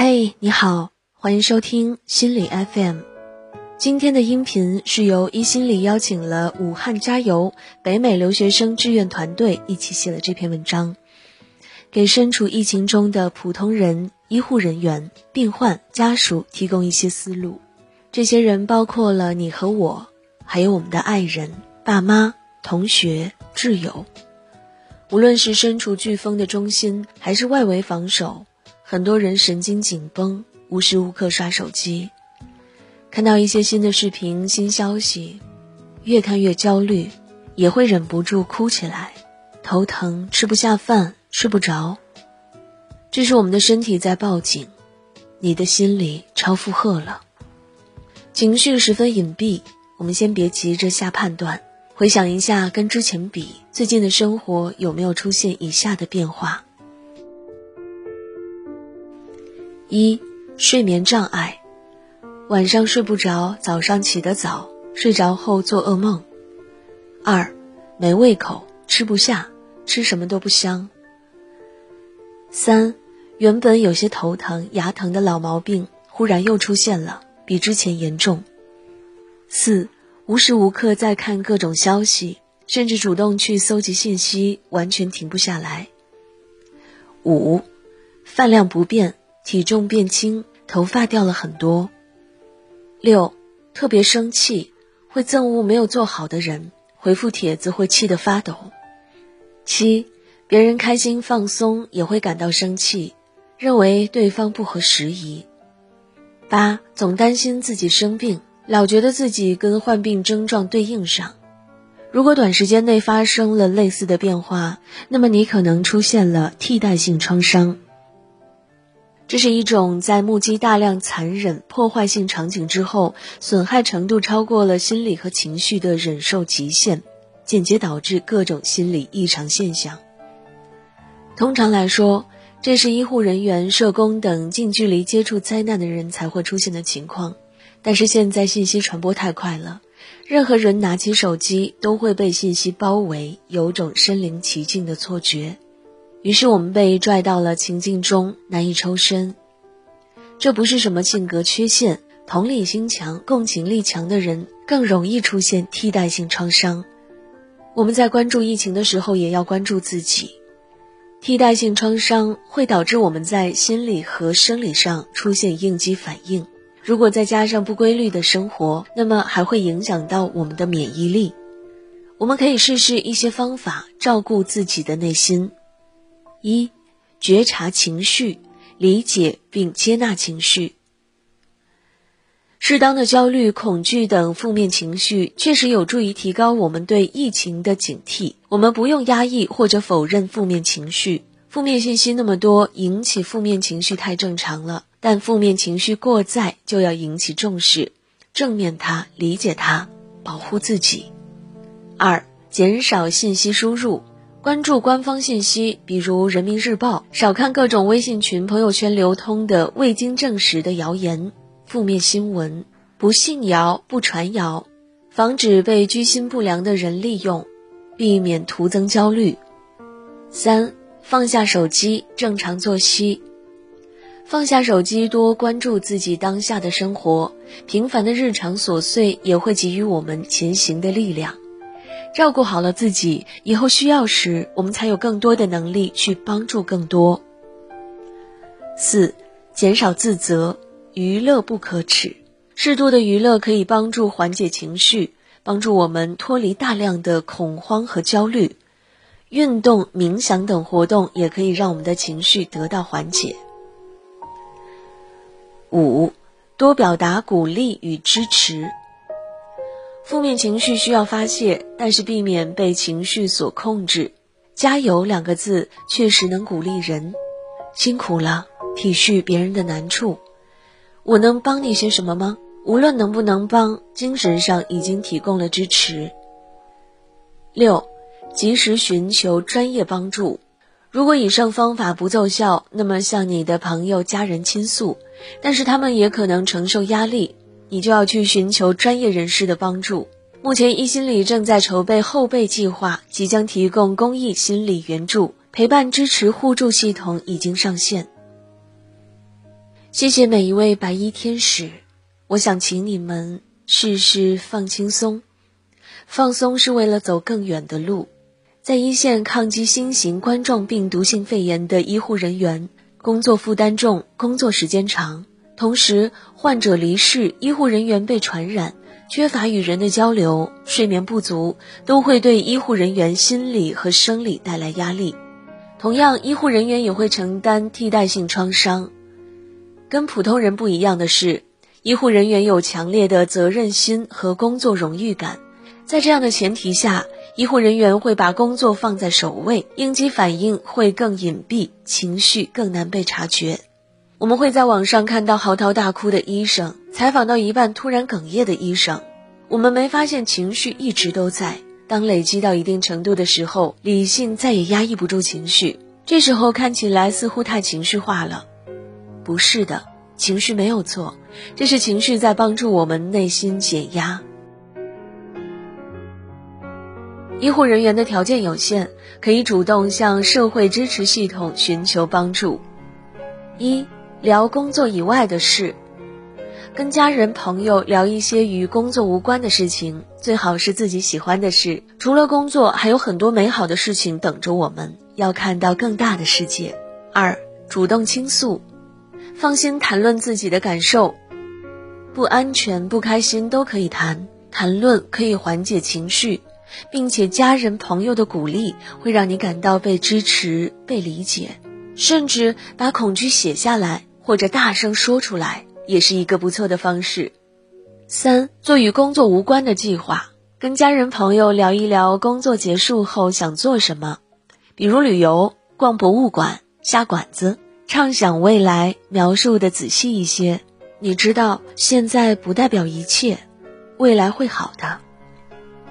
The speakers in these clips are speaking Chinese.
嘿，你好，欢迎收听心理 FM。今天的音频是由一心理邀请了武汉加油北美留学生志愿团队一起写了这篇文章，给身处疫情中的普通人、医护人员、病患家属提供一些思路。这些人包括了你和我，还有我们的爱人、爸妈、同学、挚友。无论是身处飓风的中心，还是外围防守。很多人神经紧绷，无时无刻刷手机，看到一些新的视频、新消息，越看越焦虑，也会忍不住哭起来，头疼、吃不下饭、睡不着。这是我们的身体在报警，你的心里超负荷了，情绪十分隐蔽。我们先别急着下判断，回想一下跟之前比，最近的生活有没有出现以下的变化。一、睡眠障碍，晚上睡不着，早上起得早，睡着后做噩梦。二、没胃口，吃不下，吃什么都不香。三、原本有些头疼、牙疼的老毛病，忽然又出现了，比之前严重。四、无时无刻在看各种消息，甚至主动去搜集信息，完全停不下来。五、饭量不变。体重变轻，头发掉了很多。六，特别生气，会憎恶没有做好的人，回复帖子会气得发抖。七，别人开心放松也会感到生气，认为对方不合时宜。八，总担心自己生病，老觉得自己跟患病症状对应上。如果短时间内发生了类似的变化，那么你可能出现了替代性创伤。这是一种在目击大量残忍破坏性场景之后，损害程度超过了心理和情绪的忍受极限，间接导致各种心理异常现象。通常来说，这是医护人员、社工等近距离接触灾难的人才会出现的情况。但是现在信息传播太快了，任何人拿起手机都会被信息包围，有种身临其境的错觉。于是我们被拽到了情境中，难以抽身。这不是什么性格缺陷，同理心强、共情力强的人更容易出现替代性创伤。我们在关注疫情的时候，也要关注自己。替代性创伤会导致我们在心理和生理上出现应激反应。如果再加上不规律的生活，那么还会影响到我们的免疫力。我们可以试试一些方法，照顾自己的内心。一、觉察情绪，理解并接纳情绪。适当的焦虑、恐惧等负面情绪确实有助于提高我们对疫情的警惕。我们不用压抑或者否认负面情绪，负面信息那么多，引起负面情绪太正常了。但负面情绪过载就要引起重视，正面它，理解它，保护自己。二、减少信息输入。关注官方信息，比如《人民日报》，少看各种微信群、朋友圈流通的未经证实的谣言、负面新闻，不信谣、不传谣，防止被居心不良的人利用，避免徒增焦虑。三、放下手机，正常作息。放下手机，多关注自己当下的生活，平凡的日常琐碎也会给予我们前行的力量。照顾好了自己，以后需要时，我们才有更多的能力去帮助更多。四，减少自责，娱乐不可耻，适度的娱乐可以帮助缓解情绪，帮助我们脱离大量的恐慌和焦虑。运动、冥想等活动也可以让我们的情绪得到缓解。五，多表达鼓励与支持。负面情绪需要发泄，但是避免被情绪所控制。加油两个字确实能鼓励人，辛苦了，体恤别人的难处。我能帮你些什么吗？无论能不能帮，精神上已经提供了支持。六，及时寻求专业帮助。如果以上方法不奏效，那么向你的朋友、家人倾诉，但是他们也可能承受压力。你就要去寻求专业人士的帮助。目前，一心理正在筹备后备计划，即将提供公益心理援助、陪伴、支持、互助系统已经上线。谢谢每一位白衣天使，我想请你们试试放轻松。放松是为了走更远的路。在一线抗击新型冠状病毒性肺炎的医护人员，工作负担重，工作时间长，同时患者离世，医护人员被传染，缺乏与人的交流，睡眠不足，都会对医护人员心理和生理带来压力。同样，医护人员也会承担替代性创伤。跟普通人不一样的是，医护人员有强烈的责任心和工作荣誉感。在这样的前提下，医护人员会把工作放在首位，应激反应会更隐蔽，情绪更难被察觉。我们会在网上看到嚎啕大哭的医生，采访到一半突然哽咽的医生。我们没发现情绪一直都在，当累积到一定程度的时候，理性再也压抑不住情绪，这时候看起来似乎太情绪化了。不是的，情绪没有错，这是情绪在帮助我们内心减压。医护人员的条件有限，可以主动向社会支持系统寻求帮助。一、聊工作以外的事，跟家人朋友聊一些与工作无关的事情，最好是自己喜欢的事。除了工作，还有很多美好的事情等着我们，要看到更大的世界。二、主动倾诉，放心谈论自己的感受，不安全、不开心都可以谈，谈论可以缓解情绪。并且家人朋友的鼓励会让你感到被支持、被理解，甚至把恐惧写下来或者大声说出来，也是一个不错的方式。三、做与工作无关的计划，跟家人朋友聊一聊工作结束后想做什么，比如旅游、逛博物馆、下馆子，畅想未来，描述的仔细一些。你知道，现在不代表一切，未来会好的。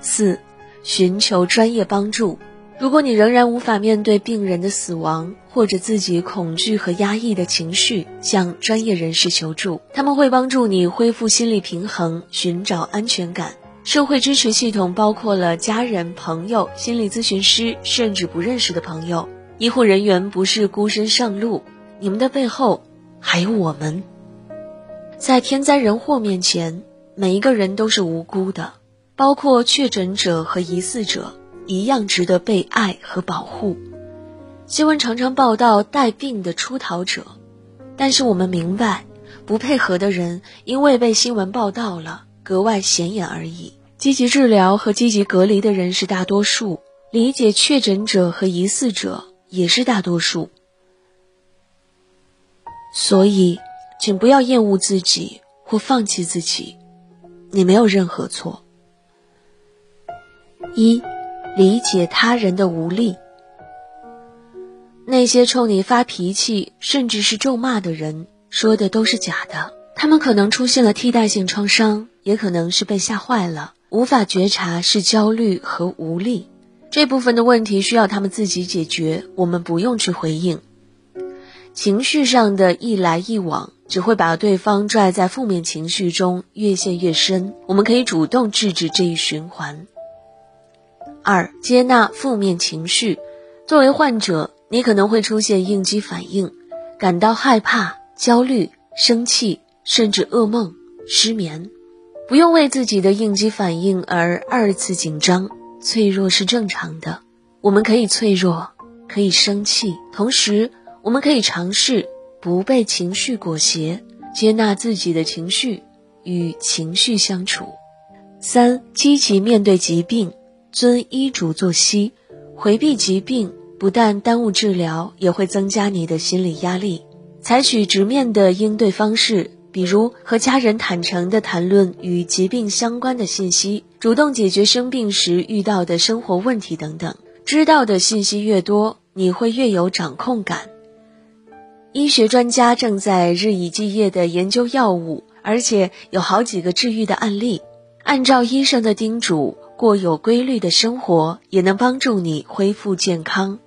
四。寻求专业帮助。如果你仍然无法面对病人的死亡，或者自己恐惧和压抑的情绪，向专业人士求助，他们会帮助你恢复心理平衡，寻找安全感。社会支持系统包括了家人、朋友、心理咨询师，甚至不认识的朋友。医护人员不是孤身上路，你们的背后还有我们。在天灾人祸面前，每一个人都是无辜的。包括确诊者和疑似者一样值得被爱和保护。新闻常常报道带病的出逃者，但是我们明白，不配合的人因为被新闻报道了，格外显眼而已。积极治疗和积极隔离的人是大多数，理解确诊者和疑似者也是大多数。所以，请不要厌恶自己或放弃自己，你没有任何错。一，理解他人的无力。那些冲你发脾气，甚至是咒骂的人，说的都是假的。他们可能出现了替代性创伤，也可能是被吓坏了，无法觉察是焦虑和无力。这部分的问题需要他们自己解决，我们不用去回应。情绪上的一来一往，只会把对方拽在负面情绪中越陷越深。我们可以主动制止这一循环。二、接纳负面情绪。作为患者，你可能会出现应激反应，感到害怕、焦虑、生气，甚至噩梦、失眠。不用为自己的应激反应而二次紧张，脆弱是正常的。我们可以脆弱，可以生气，同时我们可以尝试不被情绪裹挟，接纳自己的情绪，与情绪相处。三、积极面对疾病。遵医嘱作息，回避疾病不但耽误治疗，也会增加你的心理压力。采取直面的应对方式，比如和家人坦诚地谈论与疾病相关的信息，主动解决生病时遇到的生活问题等等。知道的信息越多，你会越有掌控感。医学专家正在日以继夜地研究药物，而且有好几个治愈的案例。按照医生的叮嘱。过有规律的生活也能帮助你恢复健康。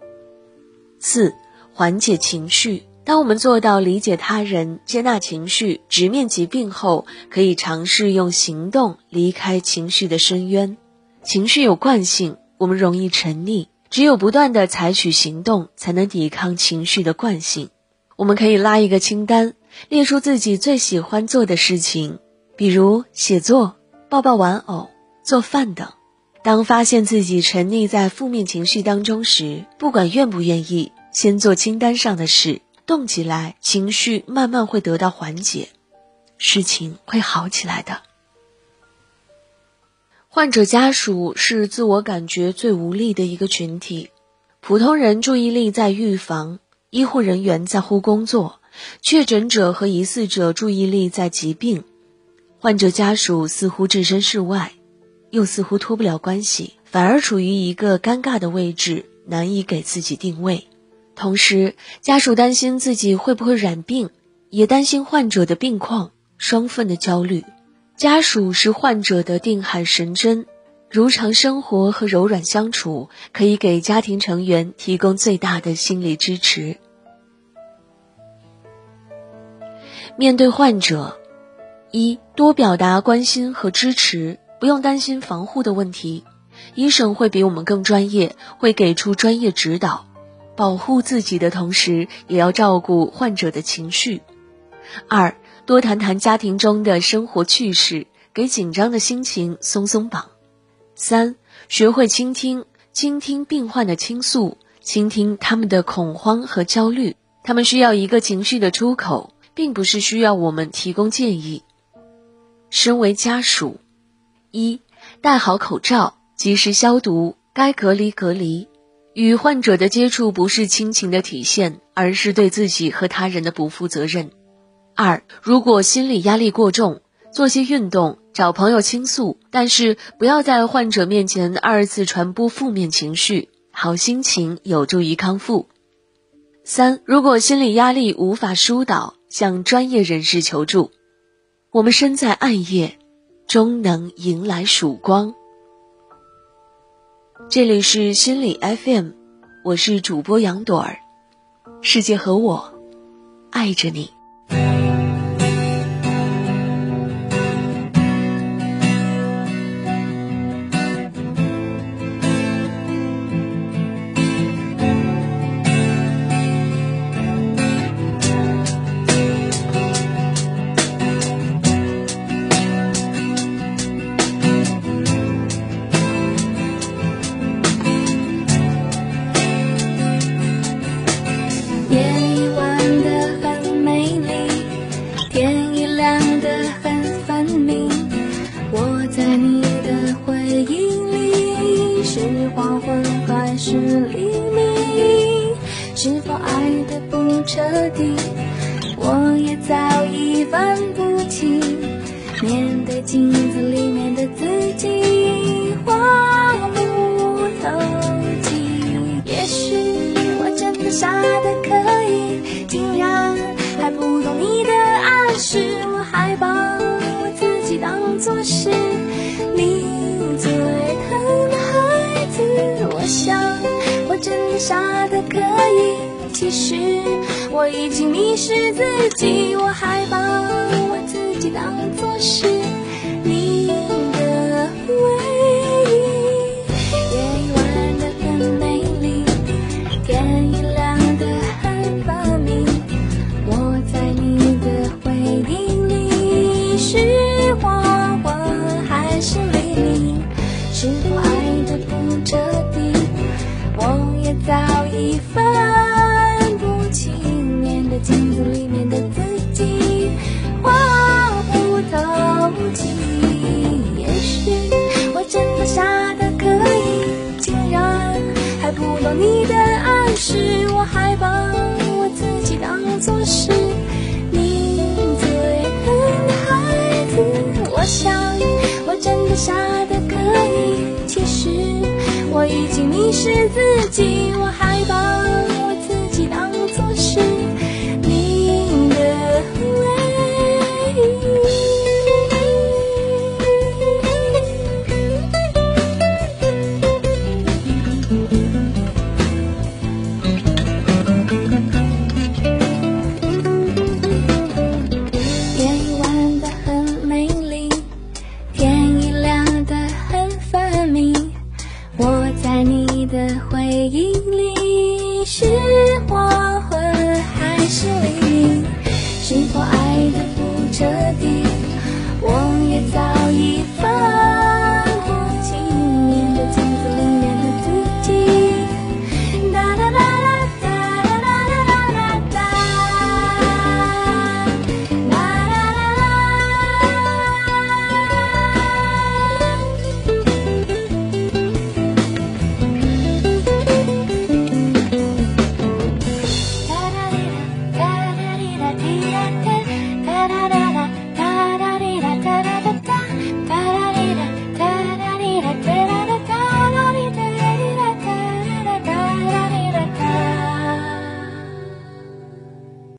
四、缓解情绪。当我们做到理解他人、接纳情绪、直面疾病后，可以尝试用行动离开情绪的深渊。情绪有惯性，我们容易沉溺，只有不断的采取行动，才能抵抗情绪的惯性。我们可以拉一个清单，列出自己最喜欢做的事情，比如写作、抱抱玩偶、做饭等。当发现自己沉溺在负面情绪当中时，不管愿不愿意，先做清单上的事，动起来，情绪慢慢会得到缓解，事情会好起来的。患者家属是自我感觉最无力的一个群体，普通人注意力在预防，医护人员在乎工作，确诊者和疑似者注意力在疾病，患者家属似乎置身事外。又似乎脱不了关系，反而处于一个尴尬的位置，难以给自己定位。同时，家属担心自己会不会染病，也担心患者的病况，双份的焦虑。家属是患者的定海神针，如常生活和柔软相处，可以给家庭成员提供最大的心理支持。面对患者，一多表达关心和支持。不用担心防护的问题，医生会比我们更专业，会给出专业指导。保护自己的同时，也要照顾患者的情绪。二，多谈谈家庭中的生活趣事，给紧张的心情松松绑。三，学会倾听，倾听病患的倾诉，倾听他们的恐慌和焦虑，他们需要一个情绪的出口，并不是需要我们提供建议。身为家属。一戴好口罩，及时消毒，该隔离隔离。与患者的接触不是亲情的体现，而是对自己和他人的不负责任。二，如果心理压力过重，做些运动，找朋友倾诉，但是不要在患者面前二次传播负面情绪。好心情有助于康复。三，如果心理压力无法疏导，向专业人士求助。我们身在暗夜。终能迎来曙光。这里是心理 FM，我是主播杨朵儿，世界和我爱着你。爱的不彻底我也早已分不清，面对镜子里面的自己，话不透镜。也许我真的傻得可以，竟然还不懂你的暗示。我还把我自己当作是你最疼的孩子。我想我真的傻得可以，其实。我已经迷失自己，我还把我自己当作是傻的傻得可以，其实我已经迷失自己，我还